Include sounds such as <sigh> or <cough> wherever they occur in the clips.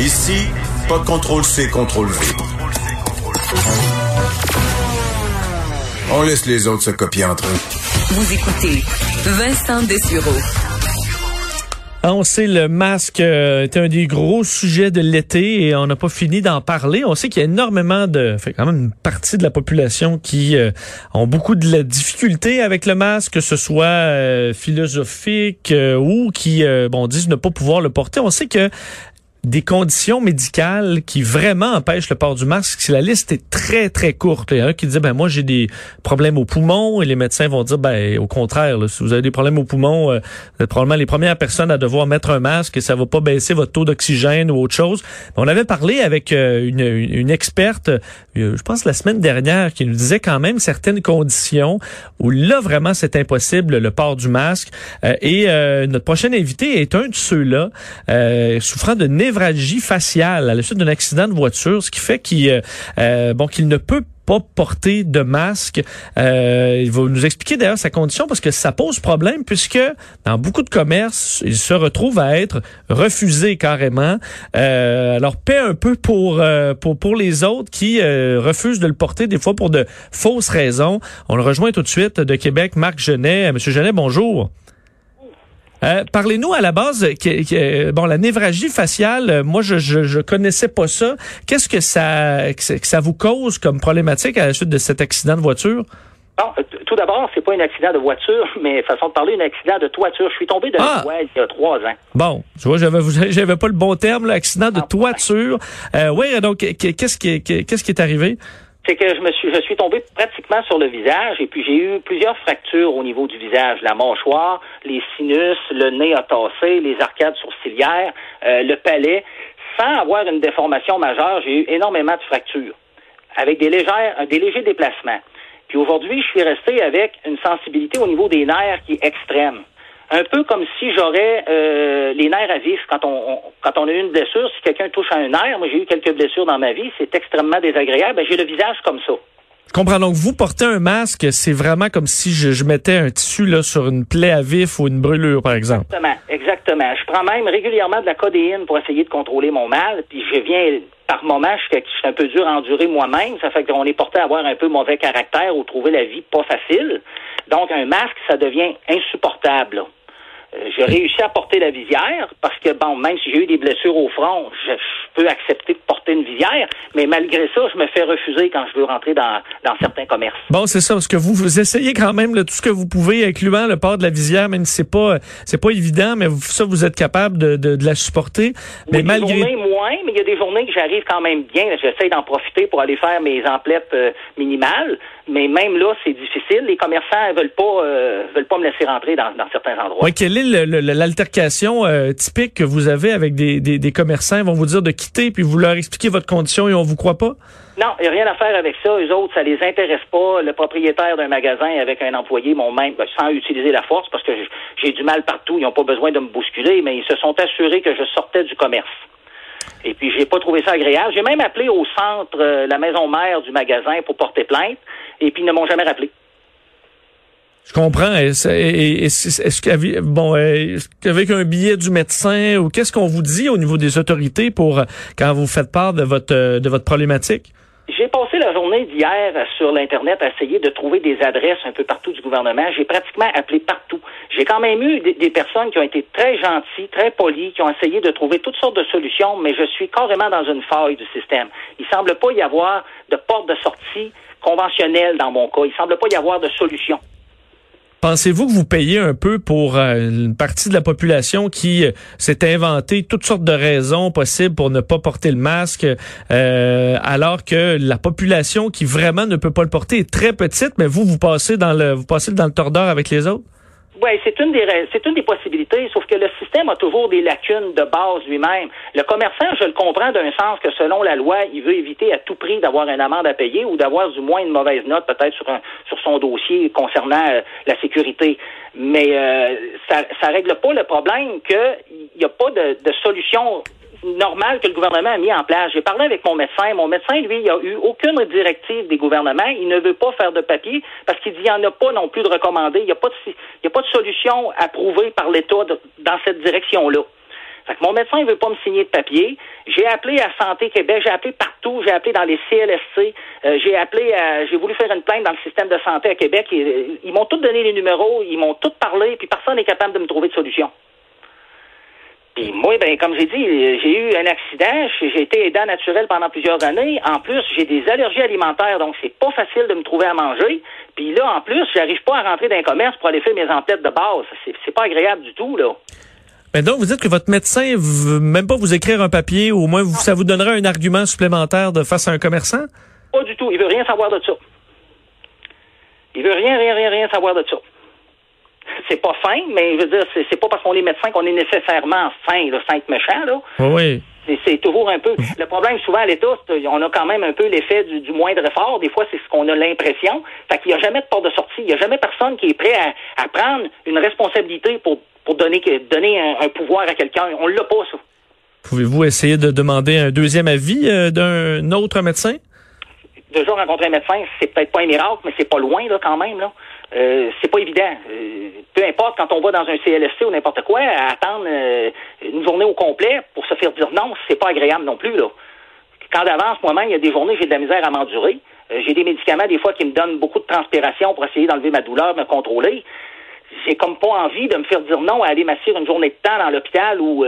Ici, pas de contrôle C, contrôle V. On laisse les autres se copier entre eux. Vous écoutez Vincent Dessureau. Ah, on sait le masque euh, est un des gros sujets de l'été et on n'a pas fini d'en parler. On sait qu'il y a énormément de, fait quand même une partie de la population qui euh, ont beaucoup de la difficulté avec le masque, que ce soit euh, philosophique ou qui bon disent ne pas pouvoir le porter. On sait que des conditions médicales qui vraiment empêchent le port du masque, si la liste est très, très courte. Il y en a qui disent, ben moi, j'ai des problèmes aux poumons, et les médecins vont dire, ben au contraire, si vous avez des problèmes aux poumons, euh, vous êtes probablement les premières personnes à devoir mettre un masque et ça va pas baisser votre taux d'oxygène ou autre chose. On avait parlé avec euh, une, une, experte, euh, je pense la semaine dernière, qui nous disait quand même certaines conditions où là, vraiment, c'est impossible, le port du masque. et notre prochain invité est un de ceux-là, souffrant de faciale à la suite d'un accident de voiture, ce qui fait qu'il euh, euh, bon ne peut pas porter de masque. Euh, il va nous expliquer d'ailleurs sa condition parce que ça pose problème puisque dans beaucoup de commerces, il se retrouve à être refusé carrément. alors paie un peu pour pour pour les autres qui refusent de le porter des fois pour de fausses raisons. On le rejoint tout de suite de Québec, Marc Genet. Monsieur Genet, bonjour. Euh, parlez-nous à la base, bon, la névragie faciale, euh, moi je, je, je connaissais pas ça. Qu'est-ce que ça, que ça vous cause comme problématique à la suite de cet accident de voiture? Non, euh, tout d'abord, c'est pas un accident de voiture, <laughs> mais façon de parler, un accident de toiture. Je suis tombé de ah! il y a trois ans. Bon, je vois, j'avais, <laughs> j'avais pas le bon terme, l'accident de toiture. Euh, oui, donc qu'est-ce qui, qu'est-ce qui est arrivé? C'est que je me suis je suis tombé pratiquement sur le visage et puis j'ai eu plusieurs fractures au niveau du visage, la mâchoire, les sinus, le nez a les arcades sourcilières, euh, le palais, sans avoir une déformation majeure, j'ai eu énormément de fractures avec des légères des légers déplacements. Puis aujourd'hui, je suis resté avec une sensibilité au niveau des nerfs qui est extrême un peu comme si j'aurais euh, les nerfs à vif quand on, quand on a eu une blessure. Si quelqu'un touche à un nerf, moi j'ai eu quelques blessures dans ma vie, c'est extrêmement désagréable. Ben, j'ai le visage comme ça. Je comprends. Donc, vous portez un masque, c'est vraiment comme si je, je, mettais un tissu là, sur une plaie à vif ou une brûlure, par exemple. Exactement, exactement. Je prends même régulièrement de la codéine pour essayer de contrôler mon mal, puis je viens, par moments, je suis, un peu dur à endurer moi-même. Ça fait qu'on est porté à avoir un peu mauvais caractère ou trouver la vie pas facile. Donc, un masque, ça devient insupportable. J'ai réussi à porter la visière parce que, bon, même si j'ai eu des blessures au front, je, peux accepter de porter une visière, mais malgré ça, je me fais refuser quand je veux rentrer dans, dans certains commerces. Bon, c'est ça, parce que vous, vous essayez quand même tout ce que vous pouvez, incluant le port de la visière, même si c'est pas c'est pas évident, mais ça, vous êtes capable de, de, de la supporter. Mais malgré... Des journées moins, mais il y a des journées que j'arrive quand même bien. J'essaie d'en profiter pour aller faire mes emplettes euh, minimales, mais même là, c'est difficile. Les commerçants veulent pas euh, veulent pas me laisser rentrer dans, dans certains endroits. Ouais, l'altercation euh, typique que vous avez avec des, commerçants? Ils vont vous dire de quitter, puis vous leur expliquez votre condition et on vous croit pas? Non, il n'y a rien à faire avec ça. Eux autres, ça les intéresse pas. Le propriétaire d'un magasin avec un employé m'ont même, ben, sans utiliser la force, parce que j'ai du mal partout, ils n'ont pas besoin de me bousculer, mais ils se sont assurés que je sortais du commerce. Et puis, j'ai pas trouvé ça agréable. J'ai même appelé au centre, euh, la maison mère du magasin pour porter plainte, et puis ils ne m'ont jamais rappelé. Je comprends. Est-ce qu'avec un billet du médecin ou qu'est-ce qu'on vous dit au niveau des autorités pour quand vous faites part de votre de votre problématique? J'ai passé la journée d'hier sur l'Internet à essayer de trouver des adresses un peu partout du gouvernement. J'ai pratiquement appelé partout. J'ai quand même eu des, personnes qui ont été très gentilles, très polies, qui ont essayé de trouver toutes sortes de solutions, mais je suis carrément dans une faille du système. Il semble pas y avoir de porte de sortie conventionnelle dans mon cas. Il semble pas y avoir de solution. Pensez-vous que vous payez un peu pour euh, une partie de la population qui euh, s'est inventé toutes sortes de raisons possibles pour ne pas porter le masque, euh, alors que la population qui vraiment ne peut pas le porter est très petite, mais vous, vous passez dans le vous passez dans le tordeur avec les autres? Oui, c'est une des c'est une des possibilités, sauf que le système a toujours des lacunes de base lui-même. Le commerçant, je le comprends d'un sens que selon la loi, il veut éviter à tout prix d'avoir une amende à payer ou d'avoir du moins une mauvaise note peut-être sur un sur son dossier concernant euh, la sécurité. Mais euh, ça ça règle pas le problème qu'il n'y a pas de, de solution normal que le gouvernement a mis en place. J'ai parlé avec mon médecin. Mon médecin, lui, il n'a eu aucune directive des gouvernements. Il ne veut pas faire de papier parce qu'il dit qu'il n'y en a pas non plus de recommandé. Il n'y a, pas de, il y a pas de solution approuvée par l'État dans cette direction-là. Fait que mon médecin ne veut pas me signer de papier. J'ai appelé à Santé Québec, j'ai appelé partout, j'ai appelé dans les CLSC, euh, j'ai appelé à, j'ai voulu faire une plainte dans le système de santé à Québec. Ils, ils m'ont tous donné les numéros, ils m'ont tous parlé, puis personne n'est capable de me trouver de solution. Puis moi, ben, comme j'ai dit, j'ai eu un accident, j'ai été aidant naturel pendant plusieurs années. En plus, j'ai des allergies alimentaires, donc c'est pas facile de me trouver à manger. Puis là, en plus, j'arrive pas à rentrer dans un commerce pour aller faire mes emplettes de base. C'est pas agréable du tout, là. Mais donc, vous dites que votre médecin veut même pas vous écrire un papier, ou au moins ça vous donnerait un argument supplémentaire de face à un commerçant? Pas du tout. Il veut rien savoir de ça. Il veut rien, rien, rien, rien savoir de ça c'est pas fin, mais je veux dire, c'est pas parce qu'on est médecin qu'on est nécessairement fin, le saint méchant, là. Oui. C'est toujours un peu. Le problème, souvent, à l'État, on a quand même un peu l'effet du, moindre effort. Des fois, c'est ce qu'on a l'impression. Fait qu'il n'y a jamais de porte de sortie. Il n'y a jamais personne qui est prêt à, prendre une responsabilité pour, pour donner, donner un, pouvoir à quelqu'un. On l'a pas, ça. Pouvez-vous essayer de demander un deuxième avis euh, d'un autre médecin? Déjà rencontrer un médecin, c'est peut-être pas un miracle, mais c'est pas loin, là, quand même, là. Euh, c'est pas évident. Euh, peu importe quand on va dans un CLSC ou n'importe quoi, attendre euh, une journée au complet pour se faire dire non, c'est pas agréable non plus là. Quand d'avance, moi-même, il y a des journées j'ai de la misère à m'endurer. j'ai des médicaments des fois qui me donnent beaucoup de transpiration pour essayer d'enlever ma douleur, me contrôler. J'ai comme pas envie de me faire dire non à aller m'assurer une journée de temps dans l'hôpital où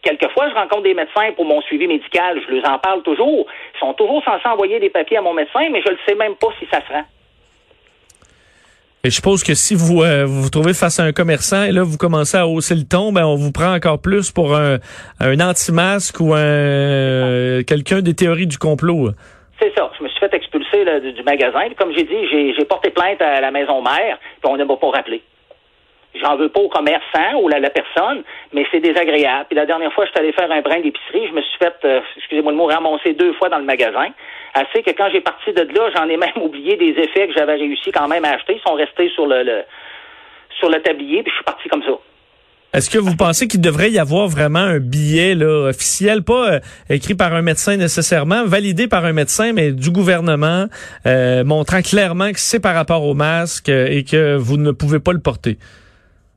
quelquefois je rencontre des médecins pour mon suivi médical, je leur en parle toujours. Ils sont toujours censés envoyer des papiers à mon médecin, mais je ne sais même pas si ça se rend. Et je suppose que si vous, euh, vous trouvez face à un commerçant et là vous commencez à hausser le ton, ben on vous prend encore plus pour un, un anti-masque ou un euh, quelqu'un des théories du complot. C'est ça. Je me suis fait expulser du, magasin. comme j'ai dit, j'ai porté plainte à la maison mère, puis on ne m'a pas rappelé. J'en veux pas au commerçant ou à la personne, mais c'est désagréable. Puis la dernière fois, je suis allé faire un brin d'épicerie, je me suis fait, euh, excusez-moi le mot, ramasser deux fois dans le magasin. Assez que quand j'ai parti de là, j'en ai même <laughs> oublié des effets que j'avais réussi quand même à acheter. Ils sont restés sur le, sur le tablier, puis je suis parti comme ça. Est-ce que vous pensez qu'il devrait y avoir vraiment un billet là, officiel, pas euh, écrit par un médecin nécessairement, validé par un médecin, mais du gouvernement, euh, montrant clairement que c'est par rapport au masque et que vous ne pouvez pas le porter?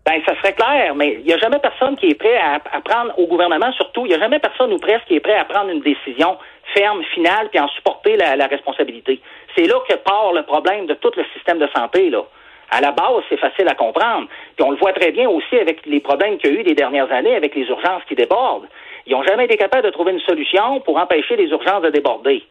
Ben, ça serait clair, mais il n'y a jamais personne qui est prêt à, prendre au gouvernement, surtout, il n'y a jamais personne ou presque qui est prêt à prendre une décision ferme, finale, puis en supporter la, responsabilité. C'est là que part le problème de tout le système de santé, là. À la base, c'est facile à comprendre. Puis on le voit très bien aussi avec les problèmes qu'il y a eu des dernières années avec les urgences qui débordent. Ils n'ont jamais été capables de trouver une solution pour empêcher les urgences de déborder.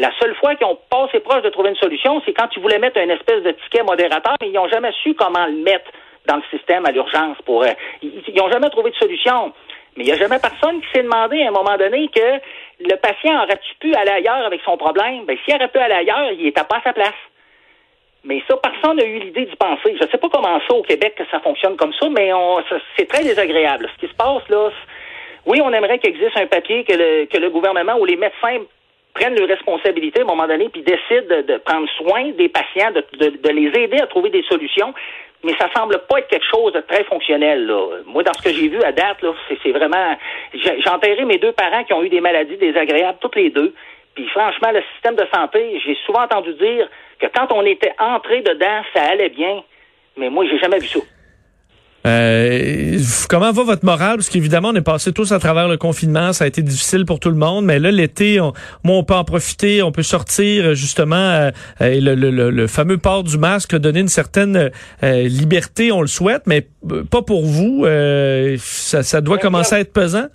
La seule fois qu'ils ont passé proche de trouver une solution, c'est quand ils voulaient mettre une espèce de ticket modérateur, mais ils n'ont jamais su comment le mettre dans le système à l'urgence. Pour, euh, ils n'ont jamais trouvé de solution. Mais il n'y a jamais personne qui s'est demandé à un moment donné que le patient aurait-tu pu aller ailleurs avec son problème? Ben, s'il aurait pu aller ailleurs, il n'était pas à sa place. Mais ça, personne n'a eu l'idée d'y penser. Je ne sais pas comment ça au Québec que ça fonctionne comme ça, mais c'est très désagréable. Ce qui se passe là, oui, on aimerait qu'il existe un papier que le, que le gouvernement ou les médecins prennent leurs responsabilités à un moment donné, puis décident de, prendre soin des patients, de, de, les aider à trouver des solutions mais ça semble pas être quelque chose de très fonctionnel. Là. Moi, dans ce que j'ai vu à date, c'est, vraiment. J'ai, enterré mes deux parents qui ont eu des maladies désagréables, toutes les deux. Puis franchement, le système de santé, j'ai souvent entendu dire que quand on était entré dedans, ça allait bien. Mais moi, j'ai jamais vu ça. Euh, comment va votre morale? Parce qu'évidemment, on est passé tous à travers le confinement, ça a été difficile pour tout le monde, mais là, l'été, on, moi, on peut en profiter, on peut sortir, justement, euh, et le, le, le, fameux port du masque donner une certaine euh, liberté, on le souhaite, mais pas pour vous. ça, ça doit commencer à être pesant?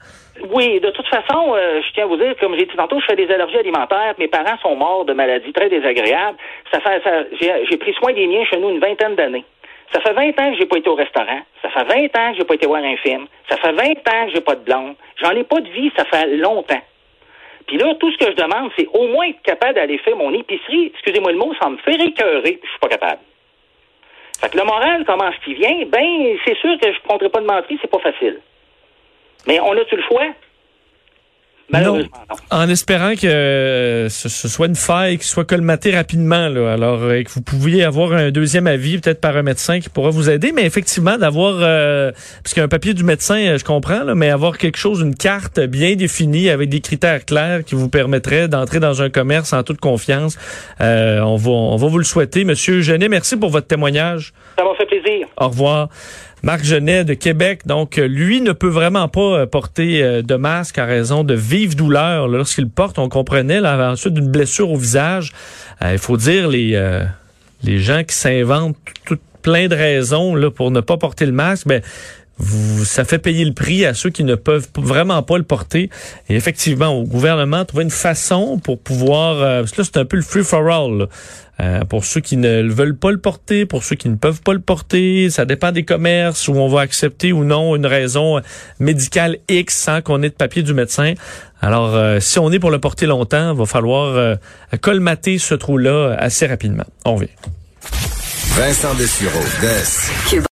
Oui, de toute façon, je tiens à vous dire, comme j'ai dit tantôt, je fais des allergies alimentaires. Mes parents sont morts de maladies très désagréables. Ça fait, ça, j'ai pris soin des miens chez nous une vingtaine d'années. Ça fait 20 ans que j'ai pas été au restaurant. Ça fait 20 ans que j'ai pas été voir un film. Ça fait 20 ans que j'ai pas de blonde. J'en ai pas de vie, ça fait longtemps. Puis là, tout ce que je demande, c'est au moins être capable d'aller faire mon épicerie. Excusez-moi le mot, ça me fait écœurer. Je suis pas capable. Fait que le moral, comment ce qui vient? Ben, c'est sûr que je ne compterai pas de mentir, c'est pas facile. Mais on a-tu le choix? Non. En espérant que euh, ce, soit une faille qui soit colmatée rapidement. Là. Alors euh, que vous pouviez avoir un deuxième avis, peut-être par un médecin qui pourra vous aider, mais effectivement d'avoir, euh, parce qu'un papier du médecin, je comprends, là, mais avoir quelque chose, une carte bien définie avec des critères clairs qui vous permettrait d'entrer dans un commerce en toute confiance. on va, on va vous le souhaiter, Monsieur Genet. Merci pour votre témoignage. Ça m'a fait plaisir. Au revoir. Marc Genet de Québec, donc lui ne peut vraiment pas porter de masque à raison de vive douleur lorsqu'il porte. On comprenait là, d'une blessure au visage. Euh, il faut dire les euh, gens qui s'inventent tout, plein de raisons pour ne pas porter le masque. Ben vous, ça fait payer le prix à ceux qui ne peuvent vraiment pas le porter. Et effectivement, au gouvernement, trouver une façon pour pouvoir... Euh, parce que là, c'est un peu le free for all. Euh, pour ceux qui ne veulent pas le porter, pour ceux qui ne peuvent pas le porter, ça dépend des commerces où on va accepter ou non une raison médicale X sans qu'on ait de papier du médecin. Alors, euh, si on est pour le porter longtemps, il va falloir colmater ce trou-là assez rapidement. On vient. Vincent Dessureau,